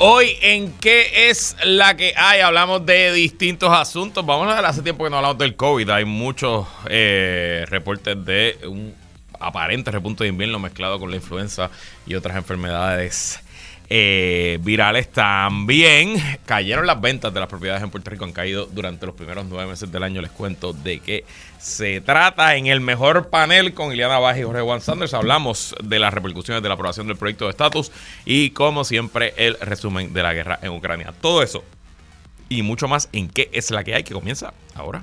Hoy en qué es la que hay, hablamos de distintos asuntos. Vamos a ver, hace tiempo que no hablamos del COVID. Hay muchos eh, reportes de un aparente repunte de invierno mezclado con la influenza y otras enfermedades eh, virales también. Cayeron las ventas de las propiedades en Puerto Rico, han caído durante los primeros nueve meses del año. Les cuento de qué se trata. En el mejor panel con Ileana Baja y Jorge Juan Sanders hablamos de las repercusiones de la aprobación del proyecto de estatus y, como siempre, el resumen de la guerra en Ucrania. Todo eso y mucho más en qué es la que hay que comienza ahora.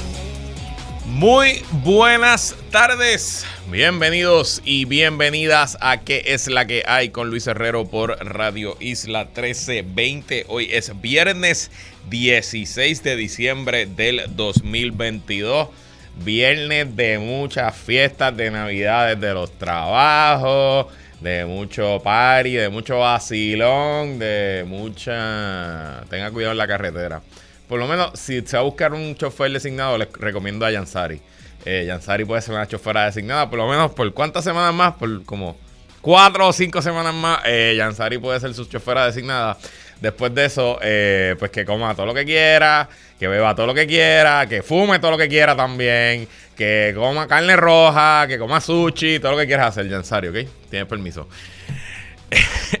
Muy buenas tardes, bienvenidos y bienvenidas a ¿Qué es la que hay? con Luis Herrero por Radio Isla 1320. Hoy es viernes 16 de diciembre del 2022. Viernes de muchas fiestas de navidades de los trabajos, de mucho party, de mucho vacilón, de mucha... Tenga cuidado en la carretera. Por lo menos, si se va a buscar un chofer designado, les recomiendo a Yansari. Eh, Yansari puede ser una chofera designada, por lo menos por cuántas semanas más, por como cuatro o cinco semanas más, eh, Yansari puede ser su chofera designada. Después de eso, eh, pues que coma todo lo que quiera, que beba todo lo que quiera, que fume todo lo que quiera también, que coma carne roja, que coma sushi, todo lo que quieras hacer, Yansari, ¿ok? Tienes permiso.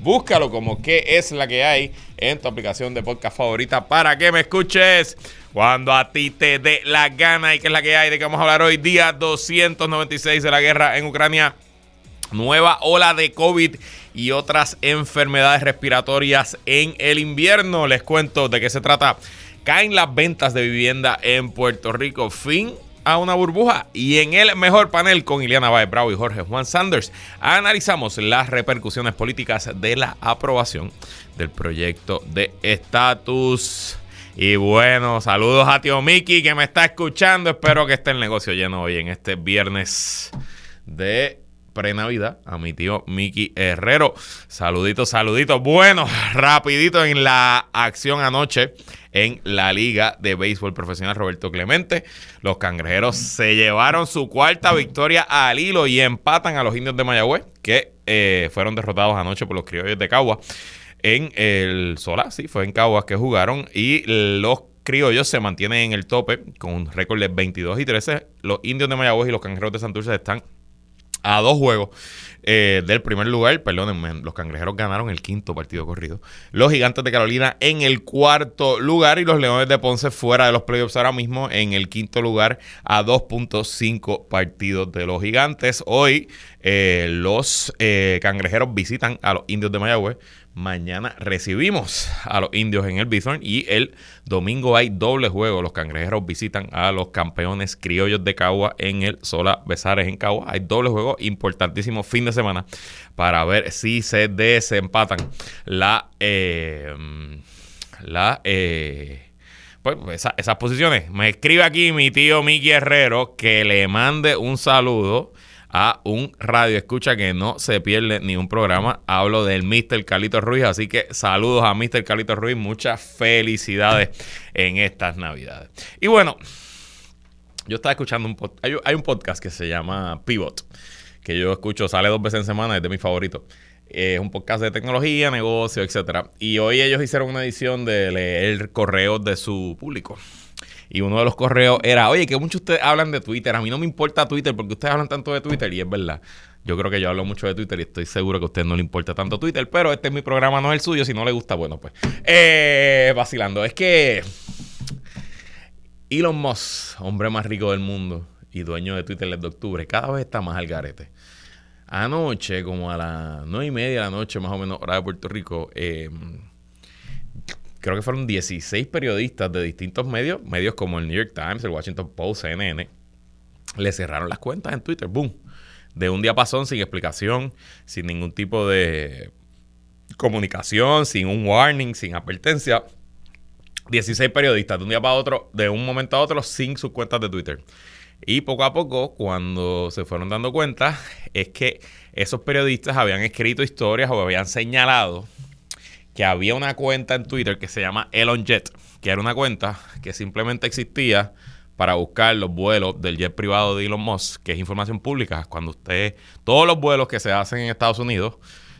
Búscalo como qué es la que hay en tu aplicación de podcast favorita para que me escuches cuando a ti te dé la gana y qué es la que hay de que vamos a hablar hoy, día 296 de la guerra en Ucrania. Nueva ola de COVID y otras enfermedades respiratorias en el invierno. Les cuento de qué se trata. Caen las ventas de vivienda en Puerto Rico. Fin a una burbuja. Y en el mejor panel con Ileana Baez Bravo y Jorge Juan Sanders, analizamos las repercusiones políticas de la aprobación del proyecto de estatus. Y bueno, saludos a tío Miki que me está escuchando. Espero que esté el negocio lleno hoy en este viernes de pre-Navidad a mi tío Miki Herrero. Saluditos, saluditos. Bueno, rapidito en la acción anoche en la Liga de Béisbol Profesional Roberto Clemente. Los cangrejeros se llevaron su cuarta victoria al hilo y empatan a los indios de Mayagüez, que eh, fueron derrotados anoche por los criollos de Cagua. En el Solá, sí, fue en Caguas que jugaron y los criollos se mantienen en el tope con un récord de 22 y 13. Los indios de Mayagüez y los cangrejeros de Santurce están a dos juegos eh, del primer lugar. Perdónenme, los cangrejeros ganaron el quinto partido corrido. Los gigantes de Carolina en el cuarto lugar y los leones de Ponce fuera de los playoffs ahora mismo en el quinto lugar a 2.5 partidos de los gigantes. Hoy eh, los eh, cangrejeros visitan a los indios de Mayagüez Mañana recibimos a los indios en el Bison y el domingo hay doble juego. Los cangrejeros visitan a los campeones criollos de Cagua en el Sola Besares en Cagua. Hay doble juego importantísimo fin de semana para ver si se desempatan la... Eh, la eh, pues, esas posiciones. Me escribe aquí mi tío Miki Herrero que le mande un saludo a un radio escucha que no se pierde ni un programa. Hablo del Mr. Carlito Ruiz, así que saludos a Mr. Carlito Ruiz, muchas felicidades en estas Navidades. Y bueno, yo estaba escuchando un podcast, hay, un podcast que se llama Pivot, que yo escucho, sale dos veces en semana, es de mis favoritos. Es un podcast de tecnología, negocio, etcétera. Y hoy ellos hicieron una edición de leer correos de su público. Y uno de los correos era, oye, que muchos ustedes hablan de Twitter. A mí no me importa Twitter porque ustedes hablan tanto de Twitter y es verdad. Yo creo que yo hablo mucho de Twitter y estoy seguro que a ustedes no le importa tanto Twitter, pero este es mi programa, no es el suyo. Si no le gusta, bueno, pues. Eh, vacilando. Es que Elon Musk, hombre más rico del mundo, y dueño de Twitter desde octubre, cada vez está más al garete. Anoche, como a las nueve y media de la noche, más o menos, hora de Puerto Rico, eh, creo que fueron 16 periodistas de distintos medios, medios como el New York Times, el Washington Post, CNN, le cerraron las cuentas en Twitter, boom, de un día pasón sin explicación, sin ningún tipo de comunicación, sin un warning, sin advertencia. 16 periodistas de un día para otro, de un momento a otro, sin sus cuentas de Twitter. Y poco a poco, cuando se fueron dando cuenta, es que esos periodistas habían escrito historias o habían señalado que había una cuenta en Twitter que se llama Elon Jet, que era una cuenta que simplemente existía para buscar los vuelos del jet privado de Elon Musk, que es información pública. Cuando usted, todos los vuelos que se hacen en Estados Unidos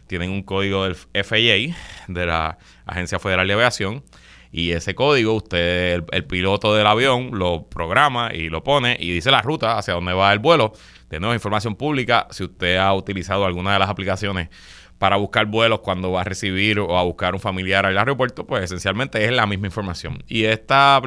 tienen un código del FAA, de la Agencia Federal de Aviación, y ese código usted, el, piloto del avión, lo programa y lo pone y dice la ruta hacia dónde va el vuelo. De nuevo, información pública, si usted ha utilizado alguna de las aplicaciones para buscar vuelos cuando va a recibir o a buscar un familiar al aeropuerto, pues esencialmente es la misma información. Y esta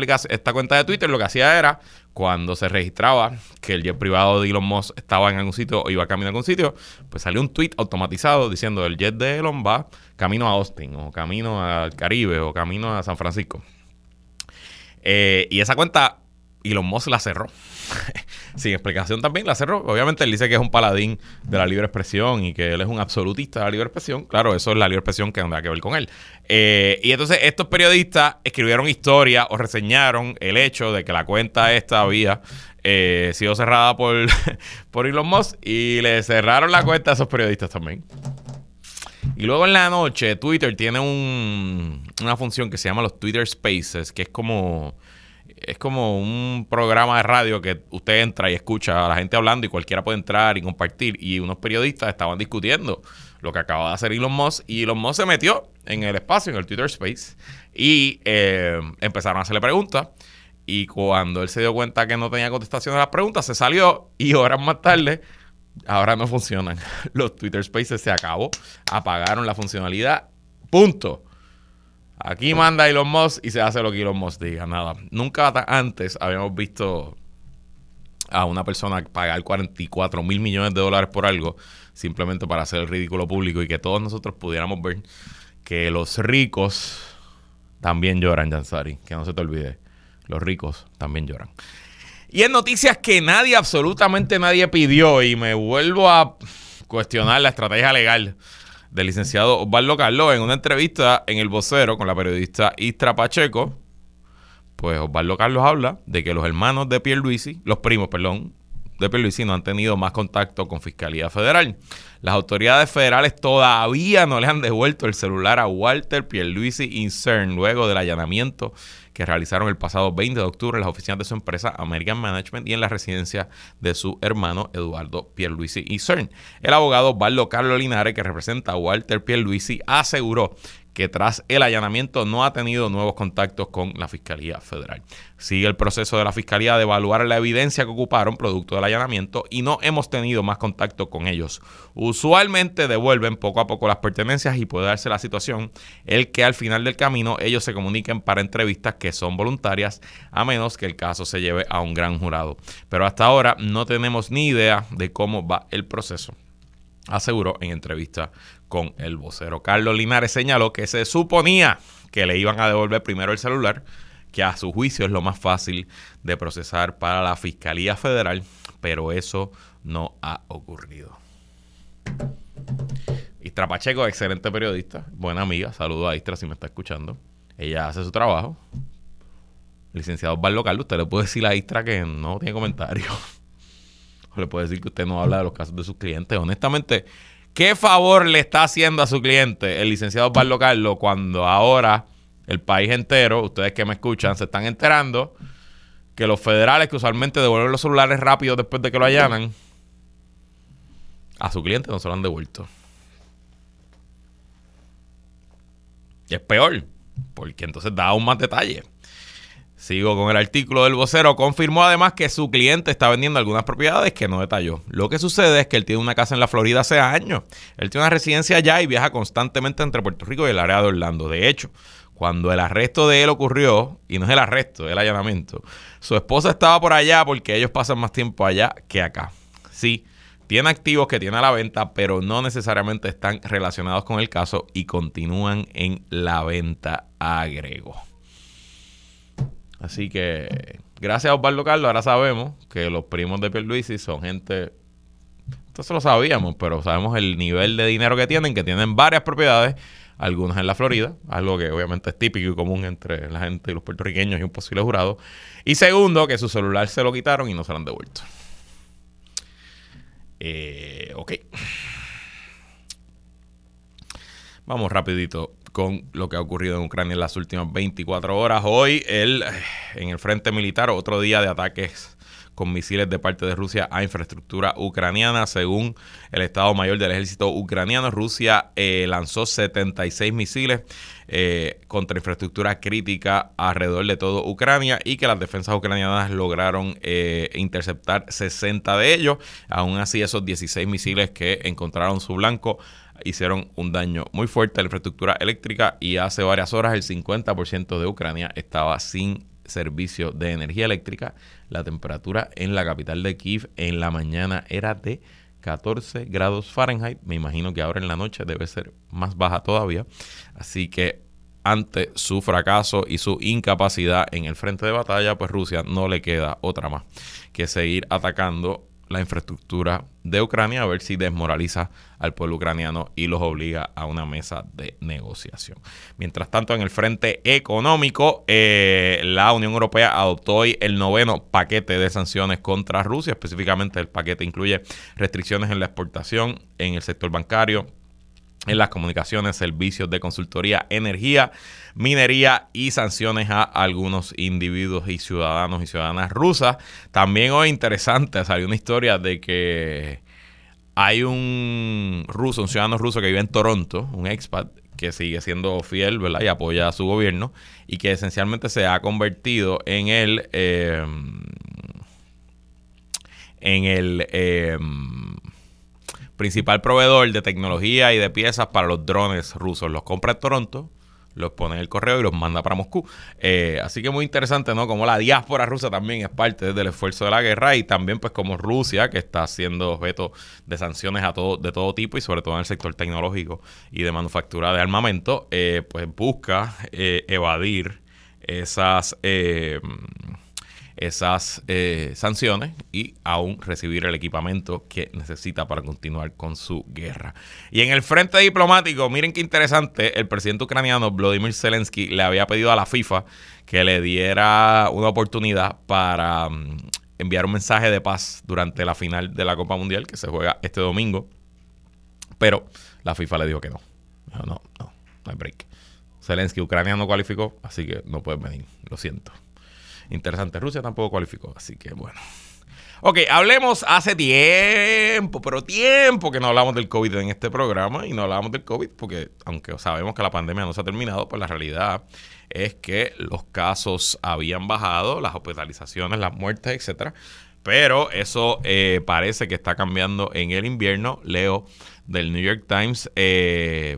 cuenta de Twitter lo que hacía era cuando se registraba que el jet privado de Elon Musk estaba en algún sitio o iba camino a algún sitio, pues salió un tweet automatizado diciendo el jet de Elon va camino a Austin o camino al Caribe o camino a San Francisco. Eh, y esa cuenta Elon Musk la cerró. Sin explicación también la cerró. Obviamente él dice que es un paladín de la libre expresión y que él es un absolutista de la libre expresión. Claro, eso es la libre expresión que tendrá que ver con él. Eh, y entonces estos periodistas escribieron historia o reseñaron el hecho de que la cuenta esta había eh, sido cerrada por, por Elon Musk y le cerraron la cuenta a esos periodistas también. Y luego en la noche, Twitter tiene una función que se llama los Twitter Spaces, que es como es como un programa de radio que usted entra y escucha a la gente hablando y cualquiera puede entrar y compartir. Y unos periodistas estaban discutiendo lo que acaba de hacer Elon Musk. Y Elon Musk se metió en el espacio, en el Twitter Space, y eh, empezaron a hacerle preguntas. Y cuando él se dio cuenta que no tenía contestación a las preguntas, se salió y horas más tarde, ahora no funcionan. Los Twitter Spaces se acabó, apagaron la funcionalidad. Punto. Aquí manda Elon Musk y se hace lo que Elon Musk diga. Nada. Nunca antes habíamos visto a una persona pagar 44 mil millones de dólares por algo simplemente para hacer el ridículo público y que todos nosotros pudiéramos ver que los ricos también lloran, Jansari. Que no se te olvide. Los ricos también lloran. Y en noticias que nadie, absolutamente nadie pidió, y me vuelvo a cuestionar la estrategia legal del licenciado Osvaldo Carlos en una entrevista en El Vocero con la periodista Istra Pacheco. Pues Osvaldo Carlos habla de que los hermanos de Pierluisi, los primos, perdón, de Pierluisi no han tenido más contacto con Fiscalía Federal. Las autoridades federales todavía no le han devuelto el celular a Walter Pierluisi Incern luego del allanamiento que realizaron el pasado 20 de octubre en las oficinas de su empresa American Management y en la residencia de su hermano Eduardo Pierluisi y CERN. El abogado Valdo Carlos Linares, que representa a Walter Pierluisi, aseguró que tras el allanamiento no ha tenido nuevos contactos con la Fiscalía Federal. Sigue el proceso de la Fiscalía de evaluar la evidencia que ocuparon producto del allanamiento y no hemos tenido más contacto con ellos. Usualmente devuelven poco a poco las pertenencias y puede darse la situación el que al final del camino ellos se comuniquen para entrevistas que son voluntarias a menos que el caso se lleve a un gran jurado. Pero hasta ahora no tenemos ni idea de cómo va el proceso aseguró en entrevista con el vocero. Carlos Linares señaló que se suponía que le iban a devolver primero el celular, que a su juicio es lo más fácil de procesar para la Fiscalía Federal, pero eso no ha ocurrido. Istra Pacheco, excelente periodista, buena amiga, saludo a Istra si me está escuchando. Ella hace su trabajo. Licenciado Osvaldo Carlos, usted le puede decir a Istra que no tiene comentario o le puede decir que usted no habla de los casos de sus clientes. Honestamente, ¿qué favor le está haciendo a su cliente el licenciado Pablo Carlos cuando ahora el país entero, ustedes que me escuchan, se están enterando que los federales que usualmente devuelven los celulares rápido después de que lo allanan, a su cliente no se lo han devuelto? Es peor, porque entonces da aún más detalles. Sigo con el artículo del vocero. Confirmó además que su cliente está vendiendo algunas propiedades que no detalló. Lo que sucede es que él tiene una casa en la Florida hace años. Él tiene una residencia allá y viaja constantemente entre Puerto Rico y el área de Orlando. De hecho, cuando el arresto de él ocurrió, y no es el arresto, es el allanamiento, su esposa estaba por allá porque ellos pasan más tiempo allá que acá. Sí, tiene activos que tiene a la venta, pero no necesariamente están relacionados con el caso y continúan en la venta, agregó. Así que, gracias a Osvaldo Carlos, ahora sabemos que los primos de Pierluisi son gente entonces lo sabíamos, pero sabemos el nivel de dinero que tienen, que tienen varias propiedades, algunas en la Florida, algo que obviamente es típico y común entre la gente y los puertorriqueños y un posible jurado. Y segundo, que su celular se lo quitaron y no se lo han devuelto. Eh, ok. Vamos rapidito con lo que ha ocurrido en Ucrania en las últimas 24 horas. Hoy, el, en el frente militar, otro día de ataques con misiles de parte de Rusia a infraestructura ucraniana. Según el Estado Mayor del Ejército ucraniano, Rusia eh, lanzó 76 misiles eh, contra infraestructura crítica alrededor de todo Ucrania y que las defensas ucranianas lograron eh, interceptar 60 de ellos. Aún así, esos 16 misiles que encontraron su blanco hicieron un daño muy fuerte a la infraestructura eléctrica y hace varias horas el 50% de Ucrania estaba sin servicio de energía eléctrica. La temperatura en la capital de Kiev en la mañana era de 14 grados Fahrenheit. Me imagino que ahora en la noche debe ser más baja todavía. Así que ante su fracaso y su incapacidad en el frente de batalla, pues Rusia no le queda otra más que seguir atacando la infraestructura de Ucrania, a ver si desmoraliza al pueblo ucraniano y los obliga a una mesa de negociación. Mientras tanto, en el frente económico, eh, la Unión Europea adoptó hoy el noveno paquete de sanciones contra Rusia. Específicamente, el paquete incluye restricciones en la exportación, en el sector bancario, en las comunicaciones, servicios de consultoría, energía, minería y sanciones a algunos individuos y ciudadanos y ciudadanas rusas. También hoy interesante, salió una historia de que hay un ruso, un ciudadano ruso que vive en Toronto, un expat, que sigue siendo fiel, ¿verdad? Y apoya a su gobierno y que esencialmente se ha convertido en el... Eh, en el... Eh, principal proveedor de tecnología y de piezas para los drones rusos. Los compra en Toronto, los pone en el correo y los manda para Moscú. Eh, así que muy interesante, ¿no? Como la diáspora rusa también es parte del esfuerzo de la guerra y también pues como Rusia, que está siendo objeto de sanciones a todo, de todo tipo y sobre todo en el sector tecnológico y de manufactura de armamento, eh, pues busca eh, evadir esas esas eh, sanciones y aún recibir el equipamiento que necesita para continuar con su guerra. Y en el frente diplomático, miren qué interesante, el presidente ucraniano Vladimir Zelensky le había pedido a la FIFA que le diera una oportunidad para mm, enviar un mensaje de paz durante la final de la Copa Mundial que se juega este domingo, pero la FIFA le dijo que no. no, no, no hay break. Zelensky, Ucrania no cualificó, así que no puede venir, lo siento interesante. Rusia tampoco cualificó, así que bueno. Ok, hablemos hace tiempo, pero tiempo que no hablamos del COVID en este programa y no hablamos del COVID porque aunque sabemos que la pandemia no se ha terminado, pues la realidad es que los casos habían bajado, las hospitalizaciones, las muertes, etcétera. Pero eso eh, parece que está cambiando en el invierno. Leo del New York Times, eh,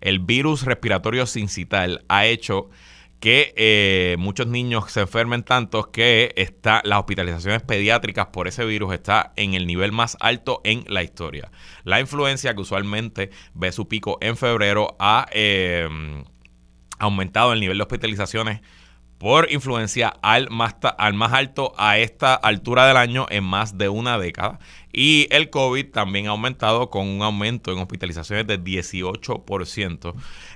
el virus respiratorio sincital ha hecho que eh, muchos niños se enfermen tanto que está, las hospitalizaciones pediátricas por ese virus está en el nivel más alto en la historia. La influencia que usualmente ve su pico en febrero ha eh, aumentado el nivel de hospitalizaciones por influencia al más, al más alto a esta altura del año en más de una década. Y el COVID también ha aumentado con un aumento en hospitalizaciones de 18%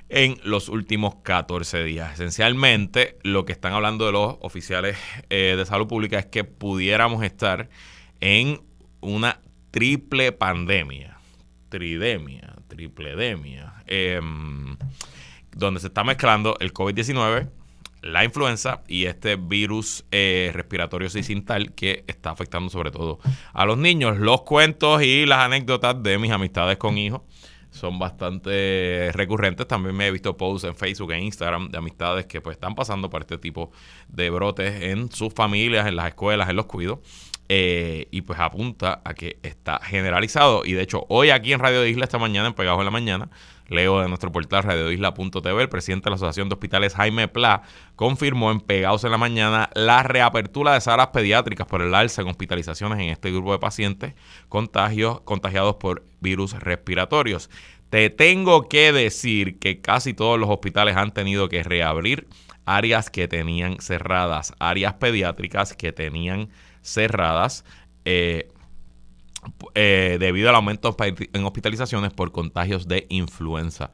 en los últimos 14 días. Esencialmente, lo que están hablando de los oficiales eh, de salud pública es que pudiéramos estar en una triple pandemia, tridemia, tripledemia, em, donde se está mezclando el COVID-19, la influenza y este virus eh, respiratorio sicintal que está afectando sobre todo a los niños. Los cuentos y las anécdotas de mis amistades con hijos son bastante recurrentes. También me he visto posts en Facebook e Instagram de amistades que pues están pasando por este tipo de brotes en sus familias, en las escuelas, en los cuidos. Eh, y pues apunta a que está generalizado. Y de hecho, hoy aquí en Radio Isla, esta mañana, en Pegados en la Mañana, leo de nuestro portal radioisla.tv, el presidente de la Asociación de Hospitales, Jaime Pla, confirmó en Pegados en la Mañana la reapertura de salas pediátricas por el alza en hospitalizaciones en este grupo de pacientes contagiados por virus respiratorios. Te tengo que decir que casi todos los hospitales han tenido que reabrir áreas que tenían cerradas, áreas pediátricas que tenían cerradas eh, eh, debido al aumento en hospitalizaciones por contagios de influenza.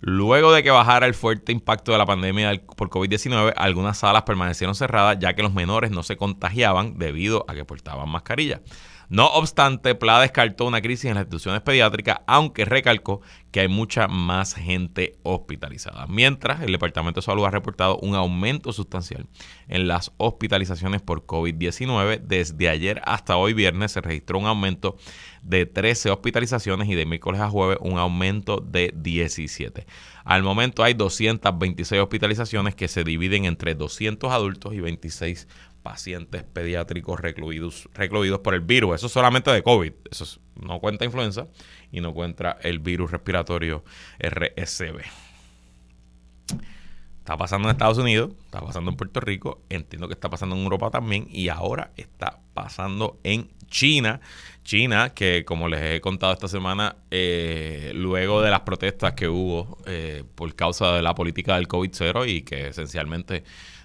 Luego de que bajara el fuerte impacto de la pandemia por COVID-19, algunas salas permanecieron cerradas ya que los menores no se contagiaban debido a que portaban mascarilla. No obstante, PLA descartó una crisis en las instituciones pediátricas, aunque recalcó que hay mucha más gente hospitalizada. Mientras, el Departamento de Salud ha reportado un aumento sustancial en las hospitalizaciones por COVID-19. Desde ayer hasta hoy viernes se registró un aumento de 13 hospitalizaciones y de miércoles a jueves un aumento de 17. Al momento hay 226 hospitalizaciones que se dividen entre 200 adultos y 26 pacientes pediátricos recluidos, recluidos por el virus. Eso solamente de COVID. Eso no cuenta influenza y no cuenta el virus respiratorio RSV. Está pasando en Estados Unidos, está pasando en Puerto Rico, entiendo que está pasando en Europa también y ahora está pasando en China. China, que como les he contado esta semana, eh, luego de las protestas que hubo eh, por causa de la política del COVID-0 y que esencialmente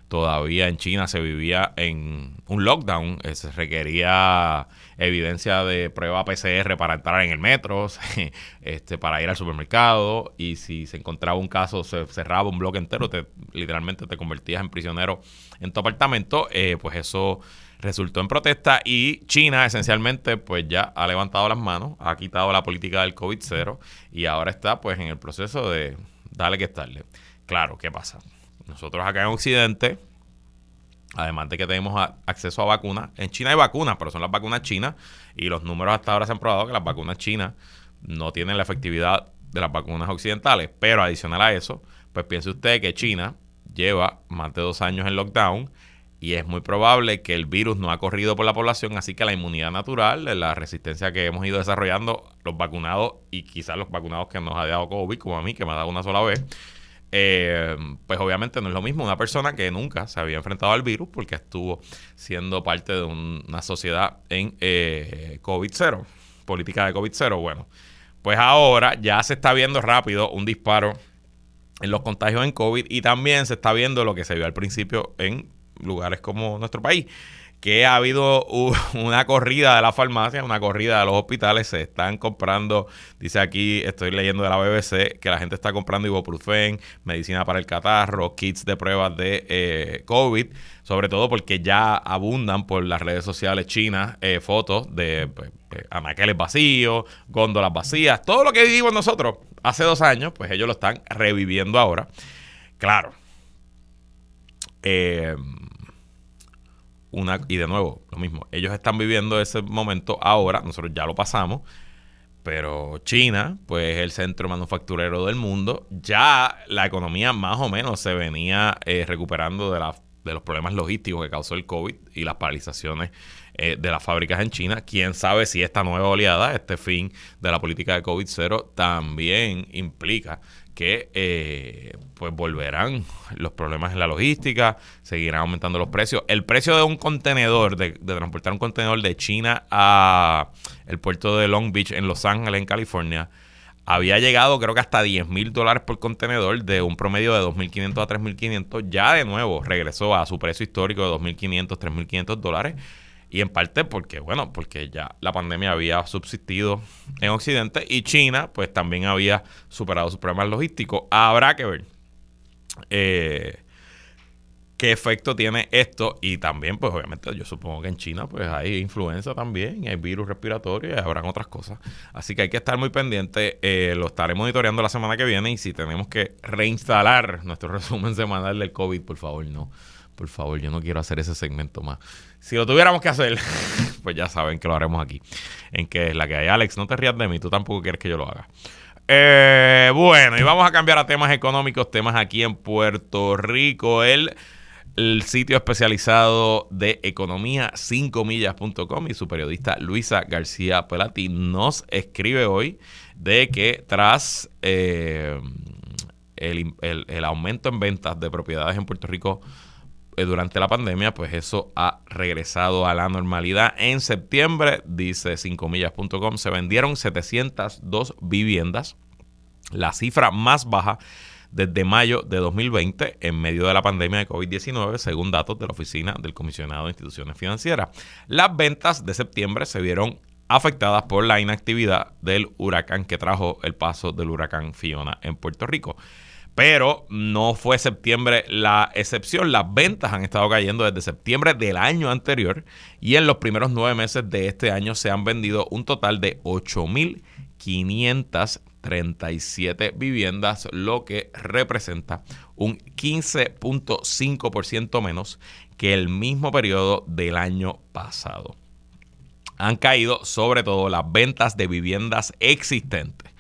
todavía en China se vivía en un lockdown, eh, se requería evidencia de prueba PCR para entrar en el metro, este, para ir al supermercado y si se encontraba un caso se cerraba un bloque entero, te, literalmente te convertías en prisionero en tu apartamento, eh, pues eso resultó en protesta y China esencialmente pues ya ha levantado las manos, ha quitado la política del COVID-0 y ahora está pues en el proceso de darle que estarle. Claro, ¿qué pasa? Nosotros acá en Occidente, además de que tenemos acceso a vacunas, en China hay vacunas, pero son las vacunas chinas y los números hasta ahora se han probado que las vacunas chinas no tienen la efectividad de las vacunas occidentales. Pero adicional a eso, pues piense usted que China lleva más de dos años en lockdown y es muy probable que el virus no ha corrido por la población, así que la inmunidad natural, la resistencia que hemos ido desarrollando, los vacunados y quizás los vacunados que nos ha dado COVID, como a mí, que me ha dado una sola vez, eh, pues obviamente no es lo mismo una persona que nunca se había enfrentado al virus porque estuvo siendo parte de una sociedad en eh, COVID-0, política de COVID-0. Bueno, pues ahora ya se está viendo rápido un disparo en los contagios en COVID y también se está viendo lo que se vio al principio en lugares como nuestro país que ha habido una corrida de la farmacia, una corrida de los hospitales, se están comprando, dice aquí, estoy leyendo de la BBC, que la gente está comprando ibuprofen, medicina para el catarro, kits de pruebas de eh, COVID, sobre todo porque ya abundan por las redes sociales chinas eh, fotos de pues, anaqueles vacíos, góndolas vacías, todo lo que vivimos nosotros hace dos años, pues ellos lo están reviviendo ahora. Claro. Eh, una, y de nuevo, lo mismo, ellos están viviendo ese momento ahora, nosotros ya lo pasamos, pero China, pues es el centro manufacturero del mundo, ya la economía más o menos se venía eh, recuperando de, la, de los problemas logísticos que causó el COVID y las paralizaciones eh, de las fábricas en China. Quién sabe si esta nueva oleada, este fin de la política de COVID-0, también implica que eh, pues volverán los problemas en la logística, seguirán aumentando los precios. El precio de un contenedor, de, transportar un contenedor de China a el puerto de Long Beach en Los Ángeles, en California, había llegado creo que hasta 10 mil dólares por contenedor de un promedio de 2.500 a 3.500. Ya de nuevo regresó a su precio histórico de 2.500, 3.500 dólares. Y en parte porque, bueno, porque ya la pandemia había subsistido en Occidente y China, pues también había superado sus problemas logísticos. Habrá que ver eh, qué efecto tiene esto. Y también, pues obviamente, yo supongo que en China, pues hay influenza también, hay virus respiratorio y habrán otras cosas. Así que hay que estar muy pendiente. Eh, lo estaré monitoreando la semana que viene y si tenemos que reinstalar nuestro resumen semanal del COVID, por favor, no por favor, yo no quiero hacer ese segmento más. Si lo tuviéramos que hacer, pues ya saben que lo haremos aquí. En que es la que hay. Alex, no te rías de mí, tú tampoco quieres que yo lo haga. Eh, bueno, y vamos a cambiar a temas económicos, temas aquí en Puerto Rico. El el sitio especializado de economía 5millas.com y su periodista Luisa García Pelati nos escribe hoy de que tras eh, el, aumento en ventas de propiedades en Puerto Rico durante la pandemia, pues eso ha regresado a la normalidad. En septiembre, dice 5millas.com, se vendieron 702 viviendas, la cifra más baja desde mayo de 2020 en medio de la pandemia de COVID-19, según datos de la Oficina del Comisionado de Instituciones Financieras. Las ventas de septiembre se vieron afectadas por la inactividad del huracán que trajo el paso del huracán Fiona en Puerto Rico. Pero no fue septiembre la excepción. Las ventas han estado cayendo desde septiembre del año anterior y en los primeros nueve meses de este año se han vendido un total de 8.500 37 viviendas, lo que representa un 15.5% menos que el mismo periodo del año pasado. Han caído sobre todo las ventas de viviendas existentes.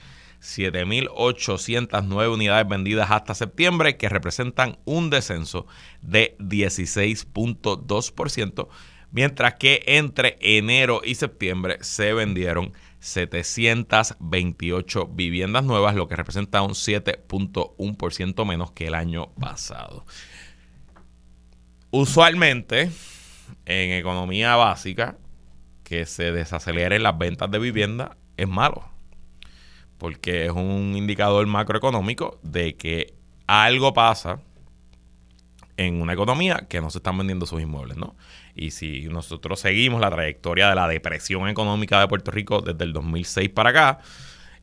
7.809 unidades vendidas hasta septiembre, que representan un descenso de 16.2%, mientras que entre enero y septiembre se vendieron 728 viviendas nuevas, lo que representa un 7.1% menos que el año pasado. Usualmente, en economía básica, que se desaceleren las ventas de vivienda es malo, porque es un indicador macroeconómico de que algo pasa en una economía que no se están vendiendo sus inmuebles, ¿no? Y si nosotros seguimos la trayectoria de la depresión económica de Puerto Rico desde el 2006 para acá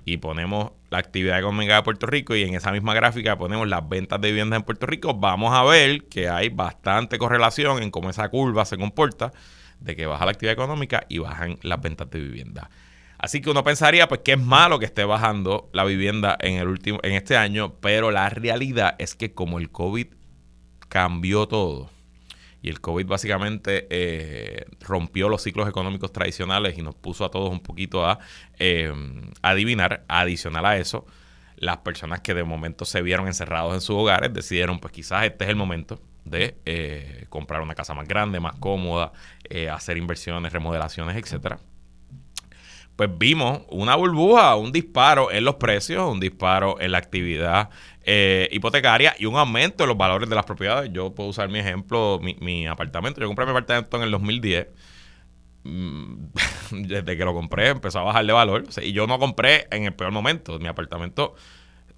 y ponemos la actividad económica de Puerto Rico y en esa misma gráfica ponemos las ventas de viviendas en Puerto Rico, vamos a ver que hay bastante correlación en cómo esa curva se comporta de que baja la actividad económica y bajan las ventas de vivienda. Así que uno pensaría pues que es malo que esté bajando la vivienda en el último en este año, pero la realidad es que como el COVID cambió todo y el COVID básicamente eh, rompió los ciclos económicos tradicionales y nos puso a todos un poquito a eh, adivinar. Adicional a eso, las personas que de momento se vieron encerrados en sus hogares decidieron, pues quizás este es el momento de eh, comprar una casa más grande, más cómoda, hacer inversiones, remodelaciones, etcétera pues vimos una burbuja, un disparo en los precios, un disparo en la actividad eh, hipotecaria y un aumento en los valores de las propiedades. Yo puedo usar mi ejemplo, mi, apartamento. Yo compré mi apartamento en el 2010. Mm, desde que lo compré empezó a bajar de valor. y yo no compré en el peor momento. Mi apartamento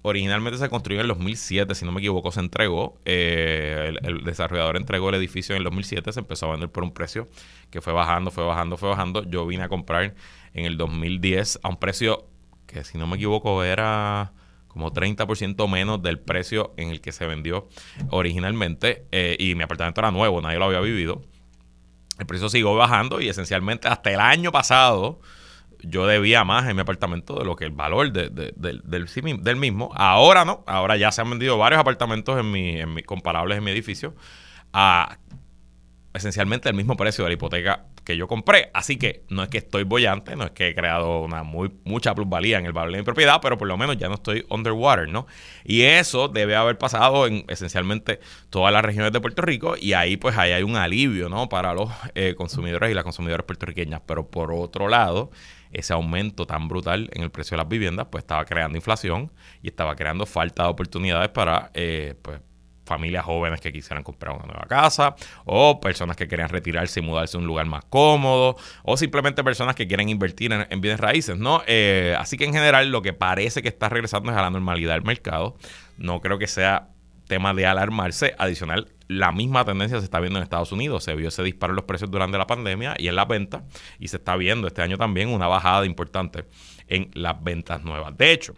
originalmente se construyó en el 2007, si no me equivoco, se entregó. Eh, el, el, desarrollador entregó el edificio en el 2007, se empezó a vender por un precio que fue bajando, fue bajando, fue bajando. Yo vine a comprar en el 2010 a un precio que, si no me equivoco, era como 30% menos del precio en el que se vendió originalmente. Eh, y mi apartamento era nuevo, nadie lo había vivido. El precio siguió bajando y esencialmente hasta el año pasado yo debía más en mi apartamento de lo que el valor del, del, mismo. Ahora no, ahora ya se han vendido varios apartamentos en mi, en comparables en mi edificio a esencialmente el mismo precio de la hipoteca que yo compré. Así que no es que estoy bollante, no es que he creado una muy, mucha plusvalía en el valor de mi propiedad, pero por lo menos ya no estoy underwater, ¿no? Y eso debe haber pasado en esencialmente todas las regiones de Puerto Rico y ahí pues ahí hay un alivio, ¿no? Para los eh, consumidores y las consumidoras puertorriqueñas. Pero por otro lado, ese aumento tan brutal en el precio de las viviendas pues estaba creando inflación y estaba creando falta de oportunidades para eh, pues, familias jóvenes que quisieran comprar una nueva casa, o personas que querían retirarse y mudarse a un lugar más cómodo, o simplemente personas que quieren invertir en, bienes raíces, ¿no? Eh, así que en general lo que parece que está regresando es a la normalidad del mercado. No creo que sea tema de alarmarse. Adicional, la misma tendencia se está viendo en Estados Unidos. Se vio ese disparo en los precios durante la pandemia y en la venta, y se está viendo este año también una bajada importante en las ventas nuevas. De hecho,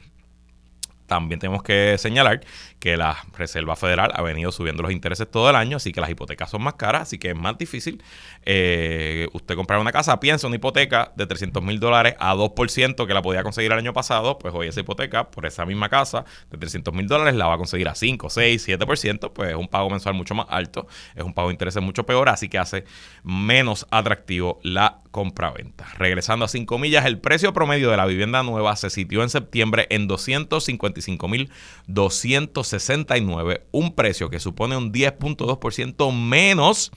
también tenemos que señalar que la Reserva Federal ha venido subiendo los intereses todo el año, así que las hipotecas son más caras, así que es más difícil eh, usted comprar una casa, piensa una hipoteca de 300 mil dólares a 2% que la podía conseguir el año pasado, pues hoy esa hipoteca por esa misma casa de 300 mil dólares la va a conseguir a 5, 6, 7%, pues es un pago mensual mucho más alto, es un pago de intereses mucho peor, así que hace menos atractivo la compra-venta. Regresando a 5 millas, el precio promedio de la vivienda nueva se sitió en septiembre en 255 mil 200 69, un precio que supone un 10.2% menos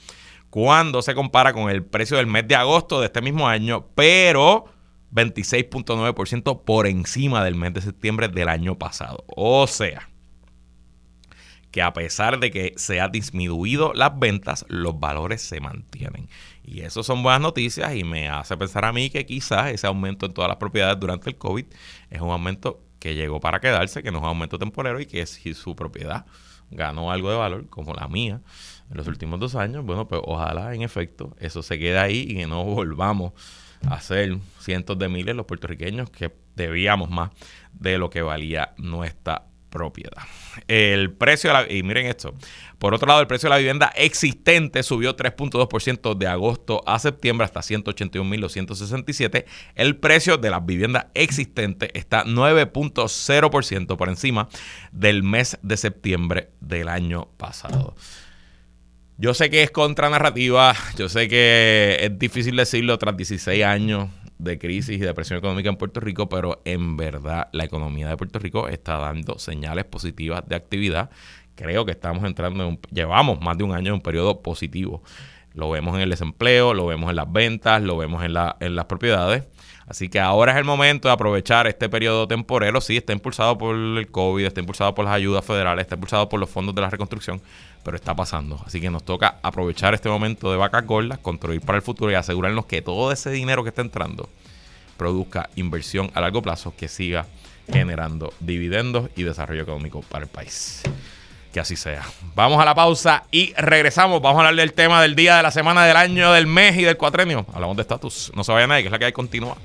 cuando se compara con el precio del mes de agosto de este mismo año, pero 26.9% por encima del mes de septiembre del año pasado. O sea, que a pesar de que se han disminuido las ventas, los valores se mantienen. Y eso son buenas noticias y me hace pensar a mí que quizás ese aumento en todas las propiedades durante el COVID es un aumento que llegó para quedarse, que no es aumento temporero y que si su propiedad ganó algo de valor, como la mía, en los últimos dos años, bueno, pues ojalá en efecto eso se quede ahí y que no volvamos a ser cientos de miles los puertorriqueños que debíamos más de lo que valía nuestra propiedad. El precio de la, y miren esto, por otro lado, el precio de la vivienda existente subió 3.2% de agosto a septiembre hasta 181.267. El precio de las viviendas existentes está 9.0% por encima del mes de septiembre del año pasado. Yo sé que es contra narrativa, yo sé que es difícil decirlo tras 16 años de crisis y depresión económica en Puerto Rico, pero en verdad la economía de Puerto Rico está dando señales positivas de actividad. Creo que estamos entrando en un, llevamos más de un año en un periodo positivo. Lo vemos en el desempleo, lo vemos en las ventas, lo vemos en, la, en las propiedades. Así que ahora es el momento de aprovechar este periodo temporero. Sí, está impulsado por el COVID, está impulsado por las ayudas federales, está impulsado por los fondos de la reconstrucción, pero está pasando. Así que nos toca aprovechar este momento de vacas gordas, construir para el futuro y asegurarnos que todo ese dinero que está entrando produzca inversión a largo plazo que siga generando dividendos y desarrollo económico para el país. Que así sea. Vamos a la pausa y regresamos. Vamos a hablar del tema del día, de la semana, del año, del mes y del cuatrenio. Hablamos de estatus. No se vaya nadie, que es la que hay continúa.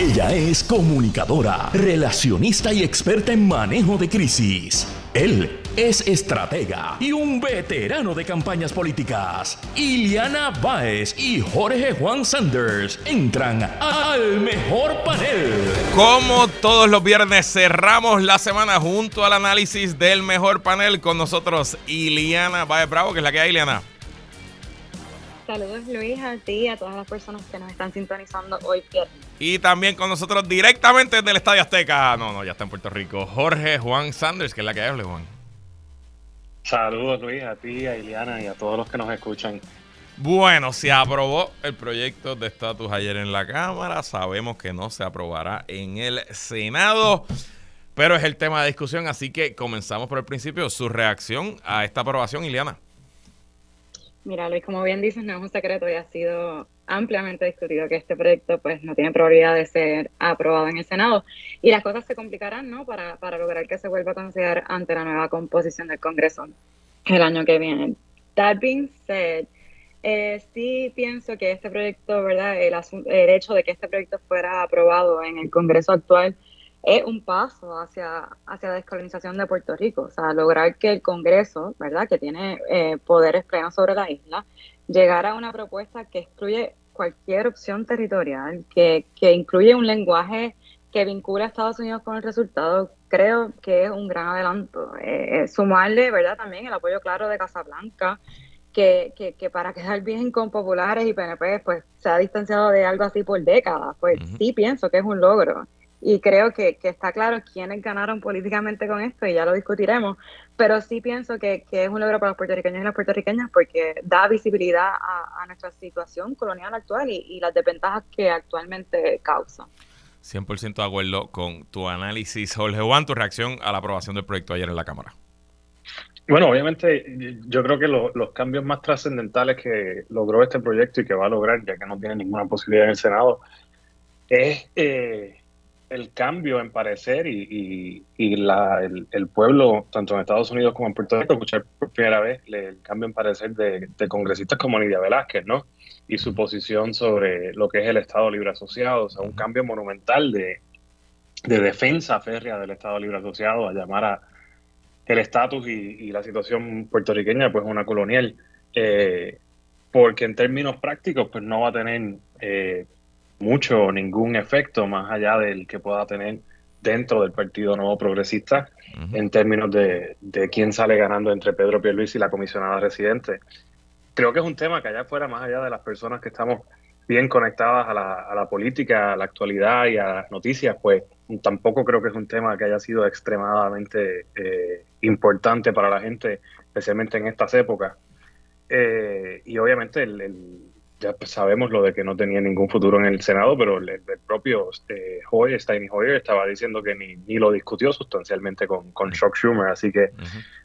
Ella es comunicadora, relacionista y experta en manejo de crisis. Él es estratega y un veterano de campañas políticas. Iliana Báez y Jorge Juan Sanders entran al mejor panel. Como todos los viernes cerramos la semana junto al análisis del mejor panel con nosotros Iliana Báez Bravo, que es la que hay, Iliana. Saludos Luis, a ti y a todas las personas que nos están sintonizando hoy viernes. Y también con nosotros directamente desde el Estadio Azteca. No, no, ya está en Puerto Rico. Jorge Juan Sanders, que es la que hable, Juan. Saludos Luis, a ti, a Iliana y a todos los que nos escuchan. Bueno, se aprobó el proyecto de estatus ayer en la Cámara. Sabemos que no se aprobará en el Senado, pero es el tema de discusión, así que comenzamos por el principio. Su reacción a esta aprobación, Iliana. Mira, Luis, como bien dices, no es un secreto y ha sido ampliamente discutido que este proyecto pues no tiene probabilidad de ser aprobado en el Senado y las cosas se complicarán, ¿no? Para, para lograr que se vuelva a considerar ante la nueva composición del Congreso el año que viene. That being said, eh, sí pienso que este proyecto, ¿verdad? El, el hecho de que este proyecto fuera aprobado en el Congreso actual es un paso hacia, hacia la descolonización de Puerto Rico, o sea, lograr que el Congreso, ¿verdad?, que tiene eh, poderes plenos sobre la isla, llegara a una propuesta que excluye cualquier opción territorial, que, que incluye un lenguaje que vincula a Estados Unidos con el resultado, creo que es un gran adelanto. Eh, sumarle, ¿verdad?, también el apoyo claro de Casablanca, que, que, que, para quedar bien con populares y PNP, pues se ha distanciado de algo así por décadas, pues sí pienso que es un logro y creo que, está claro quiénes ganaron políticamente con esto y ya lo discutiremos, pero sí pienso que, es un logro para los puertorriqueños y las puertorriqueñas porque da visibilidad a, nuestra situación colonial actual y, las desventajas que actualmente causa. 100% de acuerdo con tu análisis. Jorge Juan, tu reacción a la aprobación del proyecto ayer en la Cámara. Bueno, obviamente yo creo que los cambios más trascendentales que logró este proyecto y que va a lograr, ya que no tiene ninguna posibilidad en el Senado, es eh, el cambio en parecer y, la, el, pueblo, tanto en Estados Unidos como en Puerto Rico, escuchar por primera vez el cambio en parecer de, congresistas como Nidia Velázquez, ¿no? Y su posición sobre lo que es el Estado Libre Asociado, o sea, un cambio monumental de, defensa férrea del Estado Libre Asociado a llamar a el estatus y, la situación puertorriqueña, pues una colonial. Eh, porque en términos prácticos, pues no va a tener eh, mucho o ningún efecto más allá del que pueda tener dentro del Partido Nuevo Progresista en términos de, de, quién sale ganando entre Pedro Pierluisi y la comisionada residente. Creo que es un tema que allá afuera, más allá de las personas que estamos bien conectadas a la, a la política, a la actualidad y a las noticias, pues tampoco creo que es un tema que haya sido extremadamente eh, importante para la gente, especialmente en estas épocas. Eh, y obviamente el, ya sabemos lo de que no tenía ningún futuro en el Senado, pero el, propio eh, Hoyer, Steiny Hoyer, estaba diciendo que ni, ni lo discutió sustancialmente con, con Chuck Schumer, así que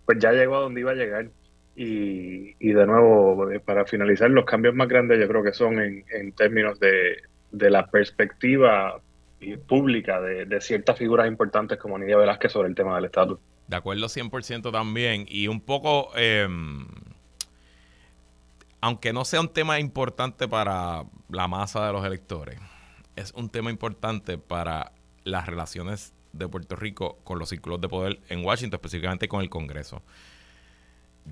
pues ya llegó a donde iba a llegar. Y, y de nuevo, para finalizar, los cambios más grandes yo creo que son en, en términos de, de la perspectiva pública de, ciertas figuras importantes como Nidia Velázquez sobre el tema del estatus. De acuerdo 100% también. Y un poco, em, aunque no sea un tema importante para la masa de los electores, es un tema importante para las relaciones de Puerto Rico con los círculos de poder en Washington, específicamente con el Congreso.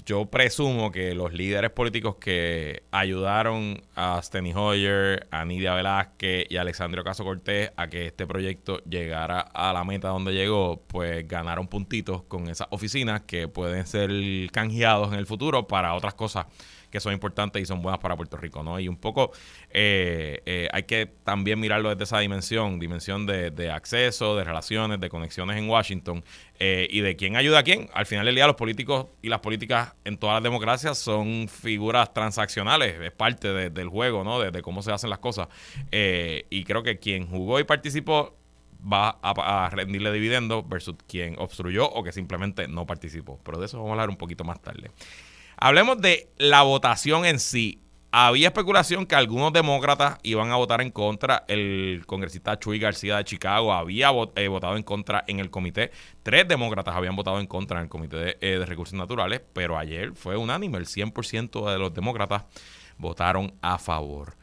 Yo presumo que los líderes políticos que ayudaron a Steny Hoyer, a Nidia Velázquez y a Alexandria Caso Cortés a que este proyecto llegara a la meta donde llegó, pues ganaron puntitos con esas oficinas que pueden ser canjeados en el futuro para otras cosas que son importantes y son buenas para Puerto Rico, ¿no? Y un poco eh, eh, hay que también mirarlo desde esa dimensión, dimensión de, acceso, de relaciones, de conexiones en Washington eh, y de quién ayuda a quién. Al final del día los políticos y las políticas en todas las democracias son figuras transaccionales, es parte del juego, ¿no? De, cómo se hacen las cosas. y creo que quien jugó y participó va a, a, rendirle dividendos versus quien obstruyó o que simplemente no participó. Pero de eso vamos a hablar un poquito más tarde. Hablemos de la votación en sí. Había especulación que algunos demócratas iban a votar en contra. El congresista Chuy García de Chicago había eh, votado en contra en el comité. Tres demócratas habían votado en contra en el comité de, eh, recursos naturales, pero ayer fue unánime. El 100% de los demócratas votaron a favor.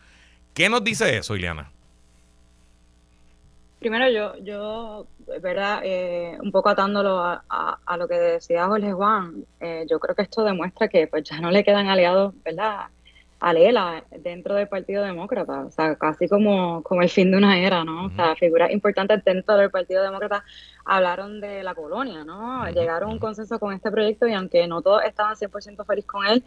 ¿Qué nos dice eso, Ileana? Primero yo, yo verdad, eh, un poco atándolo a, a, lo que decía Jorge Juan, eh, yo creo que esto demuestra que pues ya no le quedan aliados, ¿verdad? A Lela dentro del Partido Demócrata, o sea, casi como, como el fin de una era, ¿no? O sea, figuras importantes dentro del Partido Demócrata hablaron de la colonia, ¿no? Llegaron a un consenso con este proyecto y aunque no todos estaban 100% felices con él,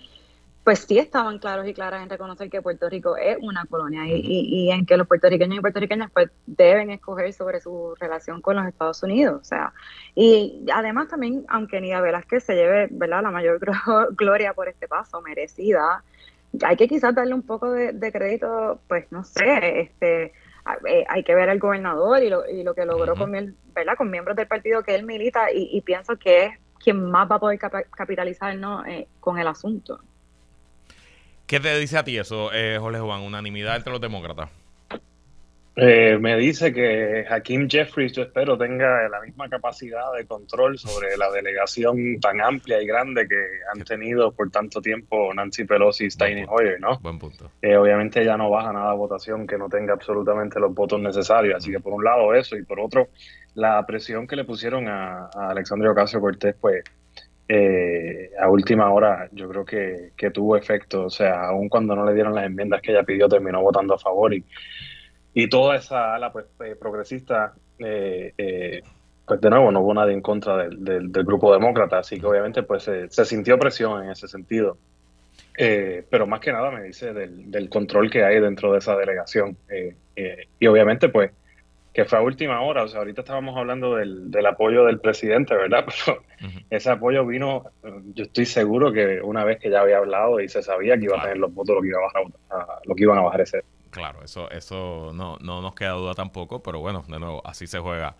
pues sí estaban claros y claras en reconocer que Puerto Rico es una colonia y, y, en que los puertorriqueños y puertorriqueñas pues deben escoger sobre su relación con los Estados Unidos. O sea, y además también, aunque Nida Velázquez se lleve ¿verdad? la mayor gloria por este paso, merecida, hay que quizás darle un poco de, crédito, pues no sé, este eh, hay que ver al gobernador y lo, y lo que logró con, ¿verdad? con miembros del partido que él milita y, pienso que es quien más va a poder capitalizar ¿no? Eh, con el asunto. ¿Qué te dice a ti eso, eh, Jorge Juan? ¿Unanimidad entre los demócratas? Eh, me dice que Hakim Jeffries, yo espero, tenga la misma capacidad de control sobre la delegación tan amplia y grande que han tenido por tanto tiempo Nancy Pelosi y Steny Hoyer, ¿no? Buen punto. Eh, obviamente ya no baja nada a votación que no tenga absolutamente los votos necesarios. Así que por un lado eso y por otro, la presión que le pusieron a, a Alexandria Ocasio Cortés, pues eh, a última hora yo creo que, tuvo efecto, o sea, aun cuando no le dieron las enmiendas que ella pidió, terminó votando a favor. Y, y toda esa ala pues, eh, progresista, eh, pues de nuevo no hubo nadie en contra del, del, grupo demócrata, así que obviamente pues se sintió presión en ese sentido. pero más que nada me dice del, del, control que hay dentro de esa delegación. Y obviamente pues que fue a última hora, o sea, ahorita estábamos hablando del, del apoyo del presidente, ¿verdad? Pero ese apoyo vino, yo estoy seguro que una vez que ya había hablado y se sabía que iba a tener los votos, lo que, iba a bajar, lo que iban a bajar ese. Claro, eso, eso no, no nos queda duda tampoco, pero bueno, de nuevo, así se juega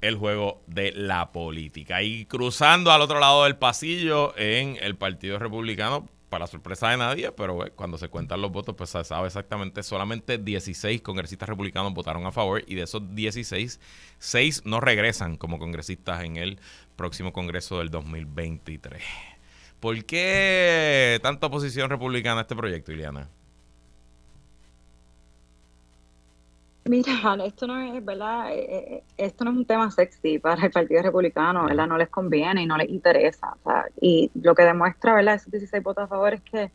el juego de la política. Y cruzando al otro lado del pasillo en el Partido Republicano, para sorpresa de nadie, pero cuando se cuentan los votos, pues se sabe exactamente, solamente 16 congresistas republicanos votaron a favor y de esos 16, 6 no regresan como congresistas en el próximo Congreso del 2023. ¿Por qué tanta oposición republicana a este proyecto, Iliana? Mira, esto no es, ¿verdad? Eh, eh, esto no es un tema sexy para el Partido Republicano, ¿verdad? No les conviene y no les interesa. O sea, y lo que demuestra, ¿verdad? Esos 16 votos a favor es que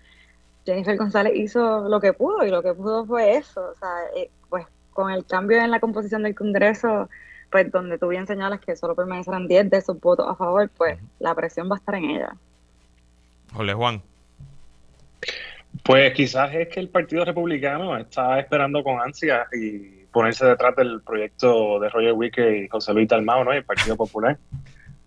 Jennifer González hizo lo que pudo y lo que pudo fue eso. O sea, eh, pues con el cambio en la composición del Congreso, pues donde tú bien señalas que solo permanecerán 10 de esos votos a favor, pues la presión va a estar en ella. Jorge Juan. Pues quizás es que el Partido Republicano está esperando con ansia y ponerse detrás del proyecto de Roger Wicker y José Luis Dalmao, ¿no? el Partido Popular.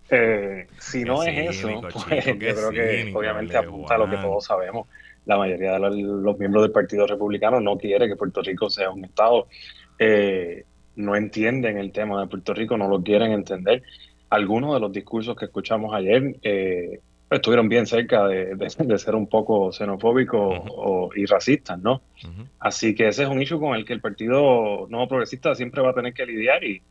Eh, si no es eso, pues yo creo que obviamente apunta a lo que todos sabemos. La mayoría de los, miembros del Partido Republicano no quiere que Puerto Rico sea un Estado. Eh, no entienden el tema de Puerto Rico, no lo quieren entender. Algunos de los discursos que escuchamos ayer eh, estuvieron bien cerca de, ser un poco xenofóbicos y racistas, ¿no? Así que ese es un issue con el que el Partido Nuevo Progresista siempre va a tener que lidiar y,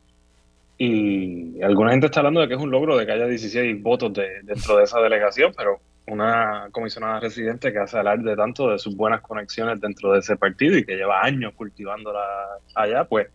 y alguna gente está hablando de que es un logro de que haya 16 votos dentro de esa delegación, pero una comisionada residente que hace alarde tanto de sus buenas conexiones dentro de ese partido y que lleva años cultivándola allá, pues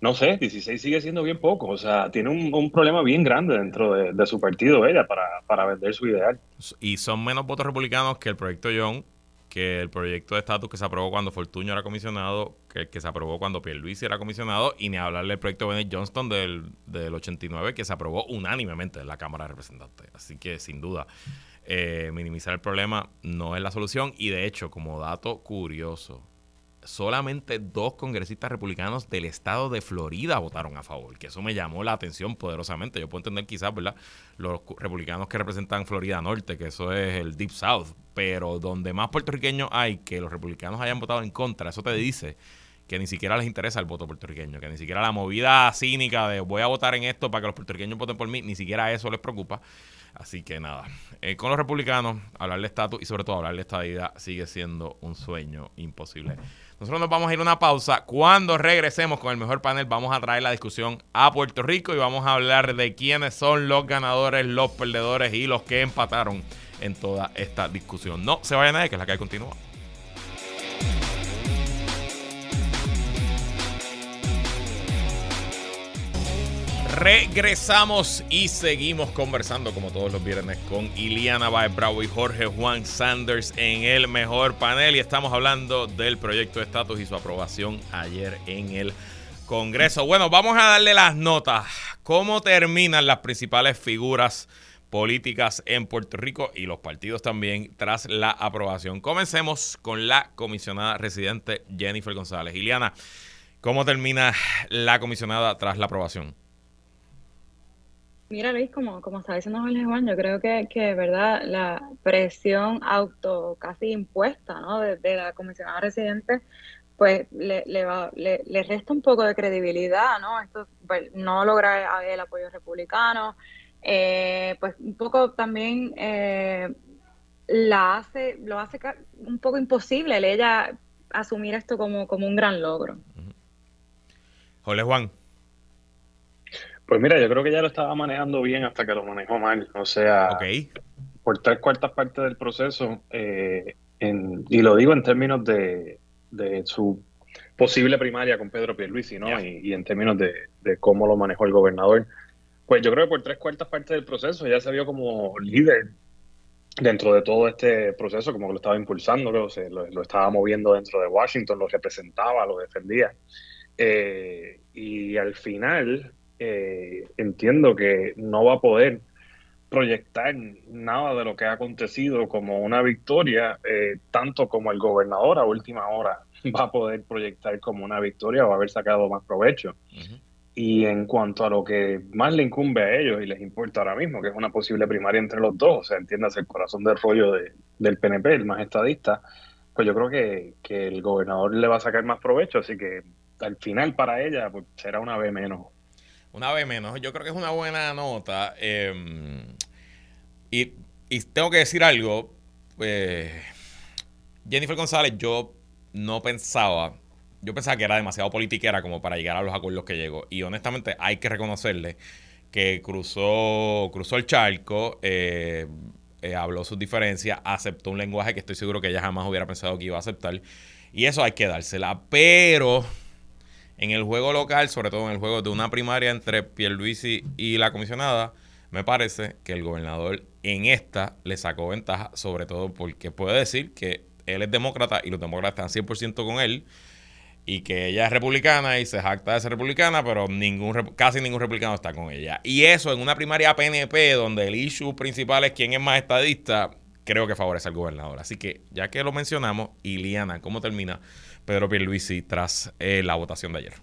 no sé, 16 sigue siendo bien poco. O sea, tiene un, problema bien grande dentro de, su partido ella para, para, vender su ideal. Y son menos votos republicanos que el proyecto Young, que el proyecto de estatus que se aprobó cuando Fortuño era comisionado, que que se aprobó cuando Pierluisi era comisionado, y ni hablarle del proyecto Bennett Johnston del, del 89, que se aprobó unánimemente en la Cámara de Representantes. Así que, sin duda, eh, minimizar el problema no es la solución. Y de hecho, como dato curioso, solamente dos congresistas republicanos del estado de Florida votaron a favor, que eso me llamó la atención poderosamente. Yo puedo entender quizás, ¿verdad? Los republicanos que representan Florida Norte, que eso es el Deep South, pero donde más puertorriqueños hay que los republicanos hayan votado en contra, eso te dice que ni siquiera les interesa el voto puertorriqueño, que ni siquiera la movida cínica de voy a votar en esto para que los puertorriqueños voten por mí, ni siquiera eso les preocupa. Así que nada, eh, con los republicanos, hablar de estatus y sobre todo hablar de estadidad sigue siendo un sueño imposible. Nosotros nos vamos a ir a una pausa. Cuando regresemos con el mejor panel, vamos a traer la discusión a Puerto Rico y vamos a hablar de quiénes son los ganadores, los perdedores y los que empataron en toda esta discusión. No se vayan nadie, que es la que continúa. Regresamos y seguimos conversando como todos los viernes con Iliana Baez Bravo y Jorge Juan Sanders en el mejor panel y estamos hablando del proyecto de estatus y su aprobación ayer en el Congreso. Bueno, vamos a darle las notas. ¿Cómo terminan las principales figuras políticas en Puerto Rico y los partidos también tras la aprobación? Comencemos con la comisionada residente Jennifer González. Iliana, ¿cómo termina la comisionada tras la aprobación? Mira, Luis, como, como está diciendo Jorge Juan, yo creo que, que verdad la presión auto casi impuesta ¿no? de, la comisionada residente, pues le, le, va, le, resta un poco de credibilidad, ¿no? Esto pues, no logra el apoyo republicano, eh, pues un poco también eh, la hace, lo hace un poco imposible ella asumir esto como, como un gran logro. Jorge Juan. Pues mira, yo creo que ya lo estaba manejando bien hasta que lo manejó mal. O sea, por tres cuartas partes del proceso, eh, y lo digo en términos de, su posible primaria con Pedro Pierluisi, ¿no? Y, en términos de, cómo lo manejó el gobernador. Pues yo creo que por tres cuartas partes del proceso ya se vio como líder dentro de todo este proceso, como que lo estaba impulsando, lo, lo, estaba moviendo dentro de Washington, lo representaba, lo defendía. Eh, y al final, eh, entiendo que no va a poder proyectar nada de lo que ha acontecido como una victoria, eh, tanto como el gobernador a última hora va a poder proyectar como una victoria o haber sacado más provecho. Y en cuanto a lo que más le incumbe a ellos y les importa ahora mismo, que es una posible primaria entre los dos, o sea, entiendas el corazón del rollo del PNP, el más estadista, pues yo creo que, que, el gobernador le va a sacar más provecho, así que al final para ella pues, será una vez menos una vez menos. Yo creo que es una buena nota. Em, y, tengo que decir algo. Eh, Jennifer González, yo no pensaba. Yo pensaba que era demasiado politiquera como para llegar a los acuerdos que llegó. Y honestamente hay que reconocerle que cruzó, cruzó el charco, eh, eh, habló sus diferencias, aceptó un lenguaje que estoy seguro que ella jamás hubiera pensado que iba a aceptar. Y eso hay que dársela. Pero en el juego local, sobre todo en el juego de una primaria entre Pierluisi y la comisionada, me parece que el gobernador en esta le sacó ventaja, sobre todo porque puede decir que él es demócrata y los demócratas están 100% con él y que ella es republicana y se jacta de ser republicana, pero ningún casi ningún republicano está con ella. Y eso en una primaria PNP donde el issue principal es quién es más estadista, creo que favorece al gobernador. Así que, ya que lo mencionamos, Iliana, ¿cómo termina Pedro Pierluisi tras eh, la votación de ayer?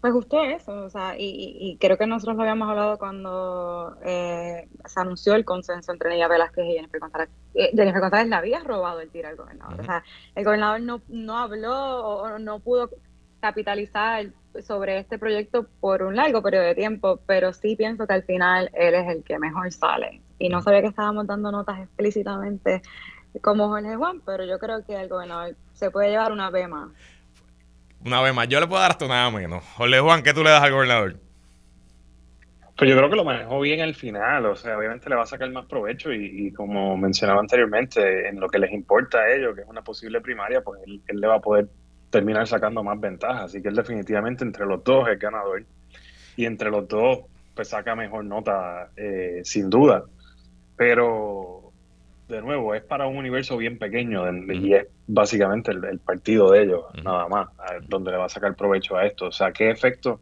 Pues justo eso, o sea, y, creo que nosotros lo habíamos hablado cuando eh, se anunció el consenso entre Nidia Velázquez y Jennifer González. Eh, Jennifer González le había robado el tiro al gobernador. O sea, el gobernador no, no habló o no pudo capitalizar sobre este proyecto por un largo periodo de tiempo, pero sí pienso que al final él es el que mejor sale. Y no sabía que estábamos dando notas explícitamente como Jorge Juan, pero yo creo que el gobernador se puede llevar una B más. Una B más. Yo le puedo dar hasta nada menos. Jorge Juan, ¿qué tú le das al gobernador? Pues yo creo que lo manejó bien al final, o sea, obviamente le va a sacar más provecho y, como mencionaba anteriormente, en lo que les importa a ellos, que es una posible primaria, pues él le va a poder terminar sacando más ventajas. Así que él definitivamente entre los dos es ganador. Y entre los dos, pues saca mejor nota, eh, sin duda. Pero, de nuevo, es para un universo bien pequeño y es básicamente el, partido de ellos, nada más, donde le va a sacar provecho a esto. O sea, ¿qué efecto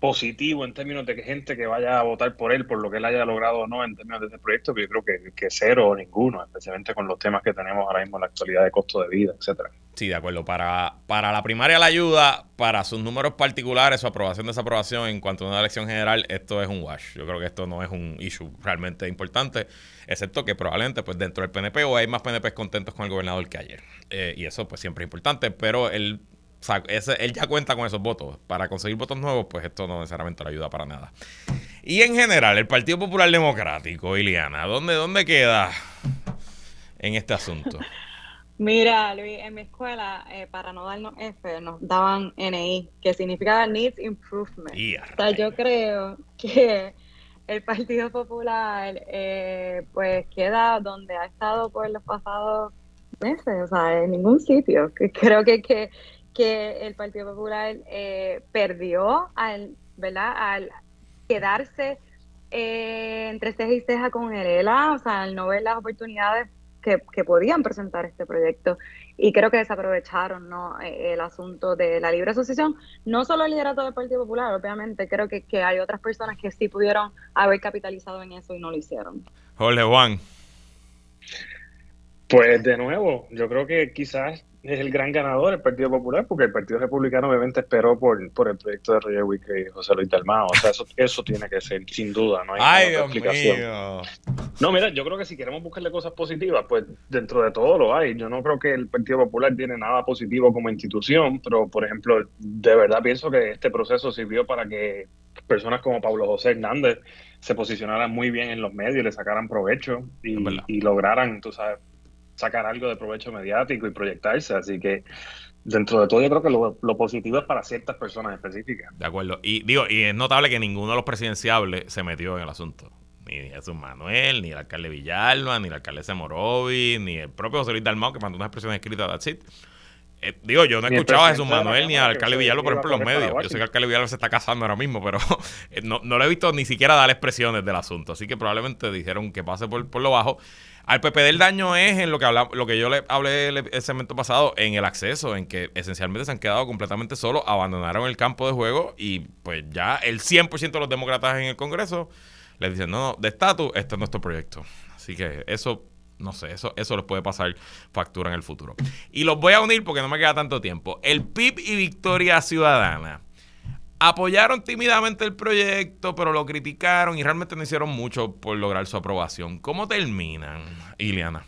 positivo en términos de que gente que vaya a votar por él, por lo que él haya logrado o no en términos de este proyecto, yo creo que, que cero o ninguno, especialmente con los temas que tenemos ahora mismo en la actualidad de costo de vida, etcétera. Sí, de acuerdo. Para, para la primaria la ayuda, para sus números particulares, su aprobación, desaprobación en cuanto a una elección general, esto es un wash. Yo creo que esto no es un issue realmente importante, excepto que probablemente pues dentro del PNP o hay más PNP contentos con el gobernador que ayer. Eh, y eso pues siempre es importante, pero él él ya cuenta con esos votos. Para conseguir votos nuevos, pues esto no necesariamente le ayuda para nada. Y en general, el Partido Popular Democrático, Iliana, ¿dónde, dónde queda en este asunto? Mira, Luis, en mi escuela, eh, para no darnos F, nos daban NI, que significa Needs Improvement. o sea, yo creo que el Partido Popular, eh, pues queda donde ha estado por los pasados meses, o sea, en ningún sitio. Creo que, que que el Partido Popular eh, perdió al, ¿verdad? al quedarse eh, entre ceja y ceja con el ELA, o sea, al no ver las oportunidades que, podían presentar este proyecto. Y creo que desaprovecharon ¿no? Eh, el asunto de la libre asociación. No solo el liderato del Partido Popular, obviamente, creo que, que hay otras personas que sí pudieron haber capitalizado en eso y no lo hicieron. Jorge Juan. Pues de nuevo, yo creo que quizás es el gran ganador el Partido Popular, porque el Partido Republicano obviamente esperó por, por el proyecto de Roger Wick y José Luis Dalmao. O sea, eso, eso tiene que ser, sin duda, no hay Ay, explicación. No, mira, yo creo que si queremos buscarle cosas positivas, pues dentro de todo lo hay. Yo no creo que el Partido Popular tiene nada positivo como institución, pero por ejemplo, de verdad pienso que este proceso sirvió para que personas como Pablo José Hernández se posicionaran muy bien en los medios, le sacaran provecho y, y lograran, tú sabes, sacar algo de provecho mediático y proyectarse. Así que dentro de todo yo creo que lo, positivo es para ciertas personas específicas. De acuerdo. Y digo, y es notable que ninguno de los presidenciables se metió en el asunto. Ni Jesús Manuel, ni el alcalde Villalba, ni el alcalde Semorovi, ni el propio José Luis Dalmau, que mandó una expresión escrita that's it. Eh, digo, yo no he escuchado a Jesús Manuel ni al alcalde Villalba, por ejemplo, en los medios. Yo sé que el alcalde Villalba se está casando ahora mismo, pero eh, no, no lo he visto ni siquiera dar expresiones del asunto. Así que probablemente dijeron que pase por, por lo bajo. Al PP del daño es en lo que lo que yo le hablé el, segmento pasado, en el acceso, en que esencialmente se han quedado completamente solos, abandonaron el campo de juego y pues ya el 100% de los demócratas en el Congreso les dicen, no, no, de estatus, este es nuestro proyecto. Así que eso, no sé, eso, eso les puede pasar factura en el futuro. Y los voy a unir porque no me queda tanto tiempo. El PIB y Victoria Ciudadana apoyaron tímidamente el proyecto, pero lo criticaron y realmente no hicieron mucho por lograr su aprobación. ¿Cómo terminan, Iliana?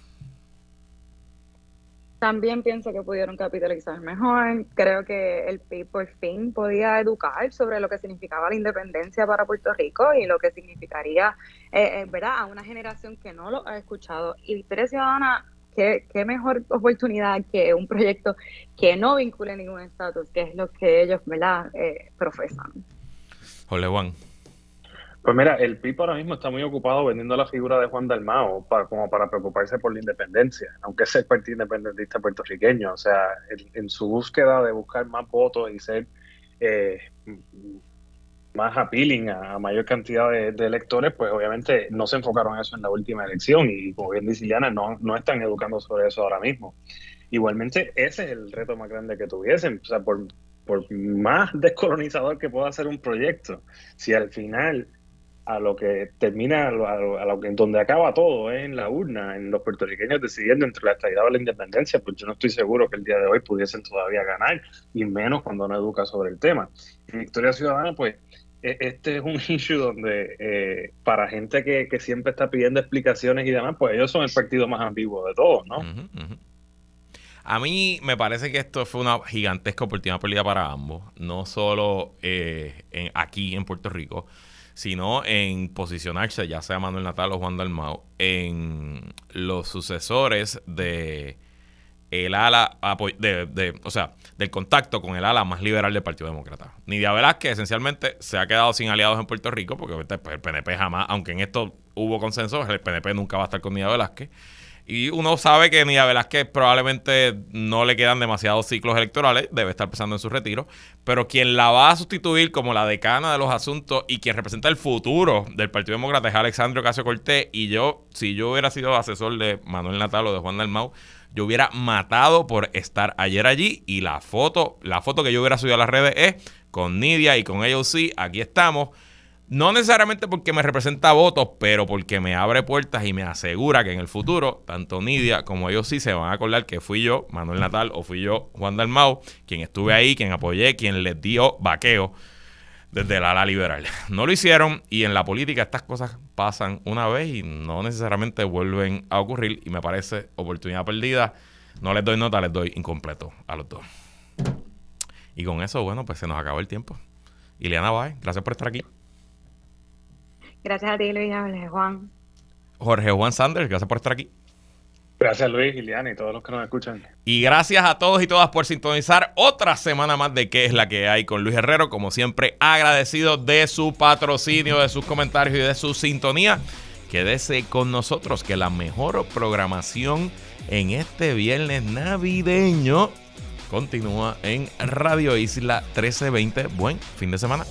También pienso que pudieron capitalizar mejor. Creo que el PIB por fin podía educar sobre lo que significaba la independencia para Puerto Rico y lo que significaría, eh, eh ¿verdad?, a una generación que no lo ha escuchado. Y Victoria Ciudadana qué, mejor oportunidad que un proyecto que no vincule ningún estatus, que es lo que ellos ¿verdad? Eh, profesan. Jole Juan. Pues mira, el PIB ahora mismo está muy ocupado vendiendo la figura de Juan Dalmao para, como para preocuparse por la independencia, aunque es el partido independentista puertorriqueño. O sea, en, su búsqueda de buscar más votos y ser eh, más appealing a, mayor cantidad de, electores, pues obviamente no se enfocaron en eso en la última elección y como bien dice Iliana, no, no están educando sobre eso ahora mismo. Igualmente, ese es el reto más grande que tuviesen, o sea, por, por más descolonizador que pueda ser un proyecto, si al final a lo que termina, a lo, a lo, que donde acaba todo, en la urna, en los puertorriqueños decidiendo entre la estabilidad o la independencia, pues yo no estoy seguro que el día de hoy pudiesen todavía ganar, y menos cuando no educa sobre el tema. En Victoria Ciudadana, pues e, este es un issue donde eh, para gente que, siempre está pidiendo explicaciones y demás, pues ellos son el partido más ambiguo de todos, ¿no? A mí me parece que esto fue una gigantesca oportunidad perdida para ambos, no solo eh, en, aquí en Puerto Rico, sino en posicionarse, ya sea Manuel Natal o Juan Dalmau, en los sucesores de el ala de, o sea, del contacto con el ala más liberal del Partido Demócrata. Nidia Velázquez esencialmente se ha quedado sin aliados en Puerto Rico, porque el PNP jamás, aunque en esto hubo consenso, el PNP nunca va a estar con Nidia Velázquez. Y uno sabe que Nidia Velázquez probablemente no le quedan demasiados ciclos electorales, debe estar pensando en su retiro, pero quien la va a sustituir como la decana de los asuntos y quien representa el futuro del Partido Demócrata es Alexandro Casio Cortés. Y yo, si yo hubiera sido asesor de Manuel Natal o de Juan Dalmau, yo hubiera matado por estar ayer allí. Y la foto, la foto que yo hubiera subido a las redes es con Nidia y con ellos sí, aquí estamos no necesariamente porque me representa votos, pero porque me abre puertas y me asegura que en el futuro, tanto Nidia como ellos sí se van a acordar que fui yo, Manuel Natal, o fui yo, Juan Dalmau, quien estuve ahí, quien apoyé, quien les dio vaqueo desde la ala liberal. No lo hicieron y en la política estas cosas pasan una vez y no necesariamente vuelven a ocurrir y me parece oportunidad perdida. No les doy nota, les doy incompleto a los dos. Y con eso, bueno, pues se nos acabó el tiempo. Ileana Bay, gracias por estar aquí. Gracias a ti, Luis, Juan. Jorge Juan Sanders, gracias por estar aquí. Gracias Luis, Liliana y todos los que nos escuchan. Y gracias a todos y todas por sintonizar otra semana más de qué es la que hay con Luis Herrero. Como siempre, agradecido de su patrocinio, de sus comentarios y de su sintonía. Quédese con nosotros, que la mejor programación en este viernes navideño continúa en Radio Isla 1320. Buen fin de semana.